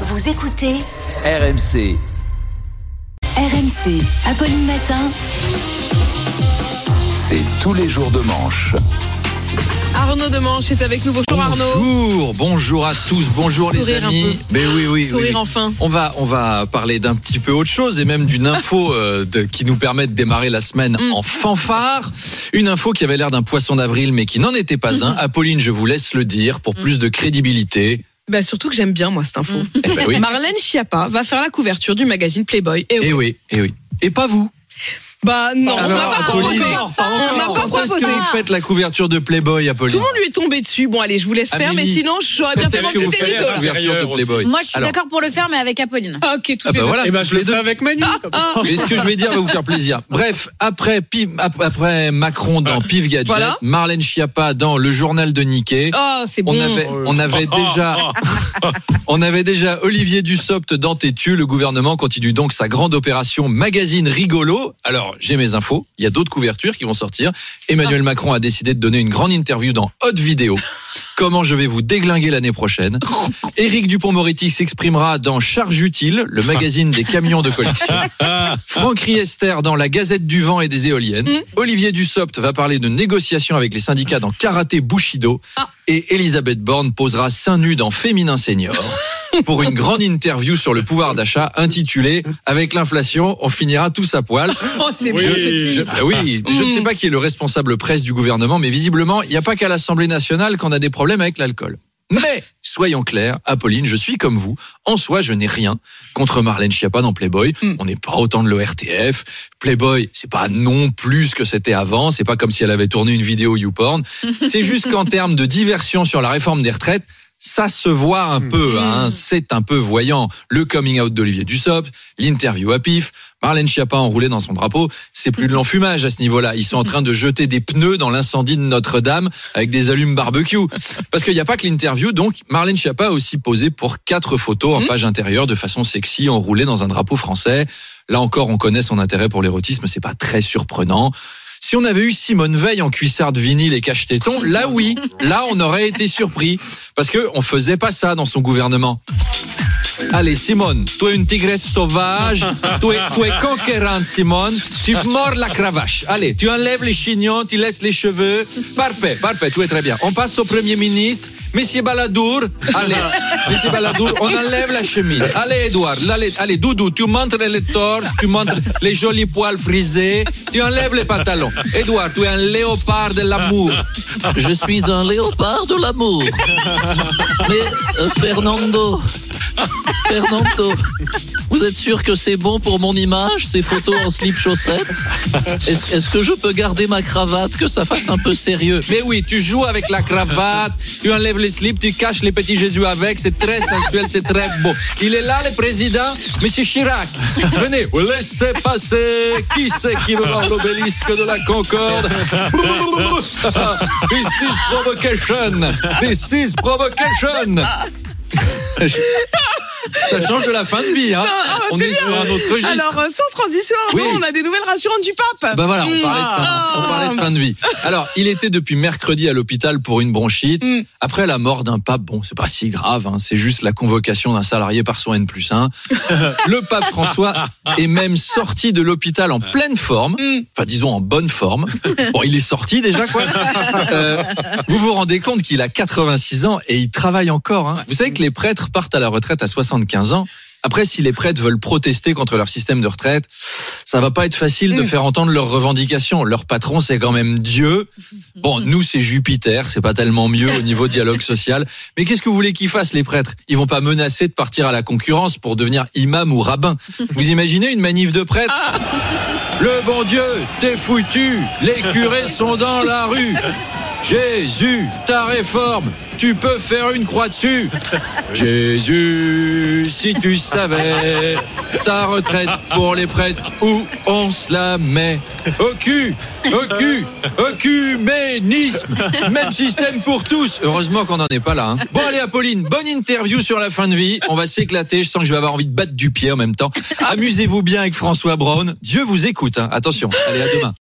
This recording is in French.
Vous écoutez RMC. RMC. Apolline Matin. C'est tous les jours de manche. Arnaud Demanche est avec nous. Bonjour Arnaud. Bonjour, bonjour à tous, bonjour les un amis. peu. Mais oui, oui, Sourire oui, oui. enfin. On va, on va parler d'un petit peu autre chose et même d'une info euh, de- qui nous permet de démarrer la semaine Mm. en fanfare. Une info qui avait l'air d'un poisson d'avril mais qui n'en était pas un. Apolline, je vous laisse le dire pour plus de crédibilité. Bah surtout que j'aime bien moi cette info. Eh ben oui. Marlène Schiappa va faire la couverture du magazine Playboy. Et oui. Et oui, et oui. Et pas vous. Bah non, on n'a pas proposé. On n'a pas Quand est-ce que proposé. vous faites la couverture de Playboy, Apolline Tout le monde lui est tombé dessus. Bon allez, je vous laisse faire, mais sinon j'aurais bien fait mon petit édito couverture de Playboy Moi, je suis d'accord pour le faire, mais avec Apolline. Ah, ok, tout Ah est bah voilà, Eh ben, je les le deux. fais avec Manu. Mais ce que je vais dire va vous faire plaisir. Bref, après, Pif- ap- après Macron dans Pif Gadget, Voilà. Marlène Schiappa dans le journal de Nikkei. Oh, c'est bon. On avait, on avait déjà, on avait déjà Olivier Dussopt dans Tétu. Le gouvernement continue donc sa grande opération magazine rigolo. Alors, j'ai mes infos. Il y a d'autres couvertures qui vont sortir. Emmanuel Macron a décidé de donner une grande interview dans Hot Vidéo. Comment je vais vous déglinguer l'année prochaine? Éric Dupont-Moretti s'exprimera dans Charge utile, le magazine des camions de collection. Franck Riester dans la Gazette du vent et des éoliennes. Olivier Dussopt va parler de négociations avec les syndicats dans Karaté Bushido. Ah. Et Elisabeth Borne posera seins nus dans Féminin Senior pour une grande interview sur le pouvoir d'achat intitulée Avec l'inflation, on finira tous à poil. Oh, c'est Oui. Je- oui, je ne sais pas qui est le responsable presse du gouvernement, mais visiblement, il n'y a pas qu'à l'Assemblée nationale qu'on a des problèmes avec l'alcool. Mais, soyons clairs, Apolline, je suis comme vous. En soi, je n'ai rien contre Marlène Schiappa dans Playboy. Mm. On n'est pas autant de l'ORTF. Playboy, c'est pas non plus ce que c'était avant. C'est pas comme si elle avait tourné une vidéo YouPorn. C'est juste qu'en termes de diversion sur la réforme des retraites, ça se voit un peu, hein, c'est un peu voyant. Le coming out d'Olivier Dussopt, l'interview à pif, Marlène Schiappa enroulée dans son drapeau, c'est plus de l'enfumage à ce niveau-là. Ils sont en train de jeter des pneus dans l'incendie de Notre-Dame avec des allumes barbecue. Parce qu'il n'y a pas que l'interview, donc Marlène Schiappa a aussi posé pour quatre photos en page intérieure de façon sexy, enroulée dans un drapeau français. Là encore, on connaît son intérêt pour l'érotisme, c'est pas très surprenant. Si on avait eu Simone Veil en cuissard de vinyle et cache-téton, là oui, là on aurait été surpris. Parce que on faisait pas ça dans son gouvernement. Allez Simone, tu es une tigresse sauvage, tu es, tu es conquérante Simone, tu mords la cravache. Allez, tu enlèves les chignons, tu laisses les cheveux. Parfait, parfait, tu es très bien. On passe au Premier ministre. Monsieur Baladour, allez, Monsieur Baladour, on enlève la chemise. Allez, Edouard, allez, allez, Doudou, tu montres les torses, tu montres les jolis poils frisés, tu enlèves les pantalons. Edouard, tu es un léopard de l'amour. Je suis un léopard de l'amour. Mais euh, Fernando, Fernando, vous êtes sûr que c'est bon pour mon image, ces photos en slip chaussette Est-ce est-ce que je peux garder ma cravate, que ça fasse un peu sérieux Mais oui, tu joues avec la cravate, tu enlèves les slips, tu caches les petits Jésus avec, c'est très sensuel, c'est très beau. Il est là, le président, Monsieur Chirac. Venez, laissez passer. Qui c'est qui veut voir l'obélisque de la Concorde This is provocation. This is provocation. Ça change de la fin de vie, hein. Ah, On est sur un autre registre. Alors, euh, sans transition, Arnaud, Oui. on a des nouvelles rassurantes du pape. Bah voilà, on parlait, de fin, Ah. on parlait de fin de vie. Alors, il était depuis mercredi à l'hôpital pour une bronchite. Mm. Après la mort d'un pape, bon, c'est pas si grave, hein, c'est juste la convocation d'un salarié par son N plus 1. Le pape François est même sorti de l'hôpital en pleine forme, Mm. enfin disons en bonne forme. Bon, il est sorti déjà, quoi. Euh, vous vous rendez compte qu'il a 86 ans et il travaille encore. Hein. Vous savez que les prêtres partent à la retraite à 75 ans. Après, si les prêtres veulent protester contre leur système de retraite, ça va pas être facile de Mm. faire entendre leurs revendications. Leur patron, c'est quand même Dieu. Bon, nous, c'est Jupiter, c'est pas tellement mieux au niveau dialogue social. Mais qu'est-ce que vous voulez qu'ils fassent, les prêtres? Ils vont pas menacer de partir à la concurrence pour devenir imam ou rabbin. Vous imaginez une manif de prêtres? Le bon Dieu, t'es foutu, les curés sont dans la rue. Jésus, ta réforme, tu peux faire une croix dessus. Jésus, si tu savais, ta retraite pour les prêtres, où on se la met. Au cul, au cul, même système pour tous. Heureusement qu'on n'en est pas là. hein. Bon allez Apolline, bonne interview sur la fin de vie. On va s'éclater, je sens que je vais avoir envie de battre du pied en même temps. Amusez-vous bien avec François Braun. Dieu vous écoute, hein. attention. Allez, à demain.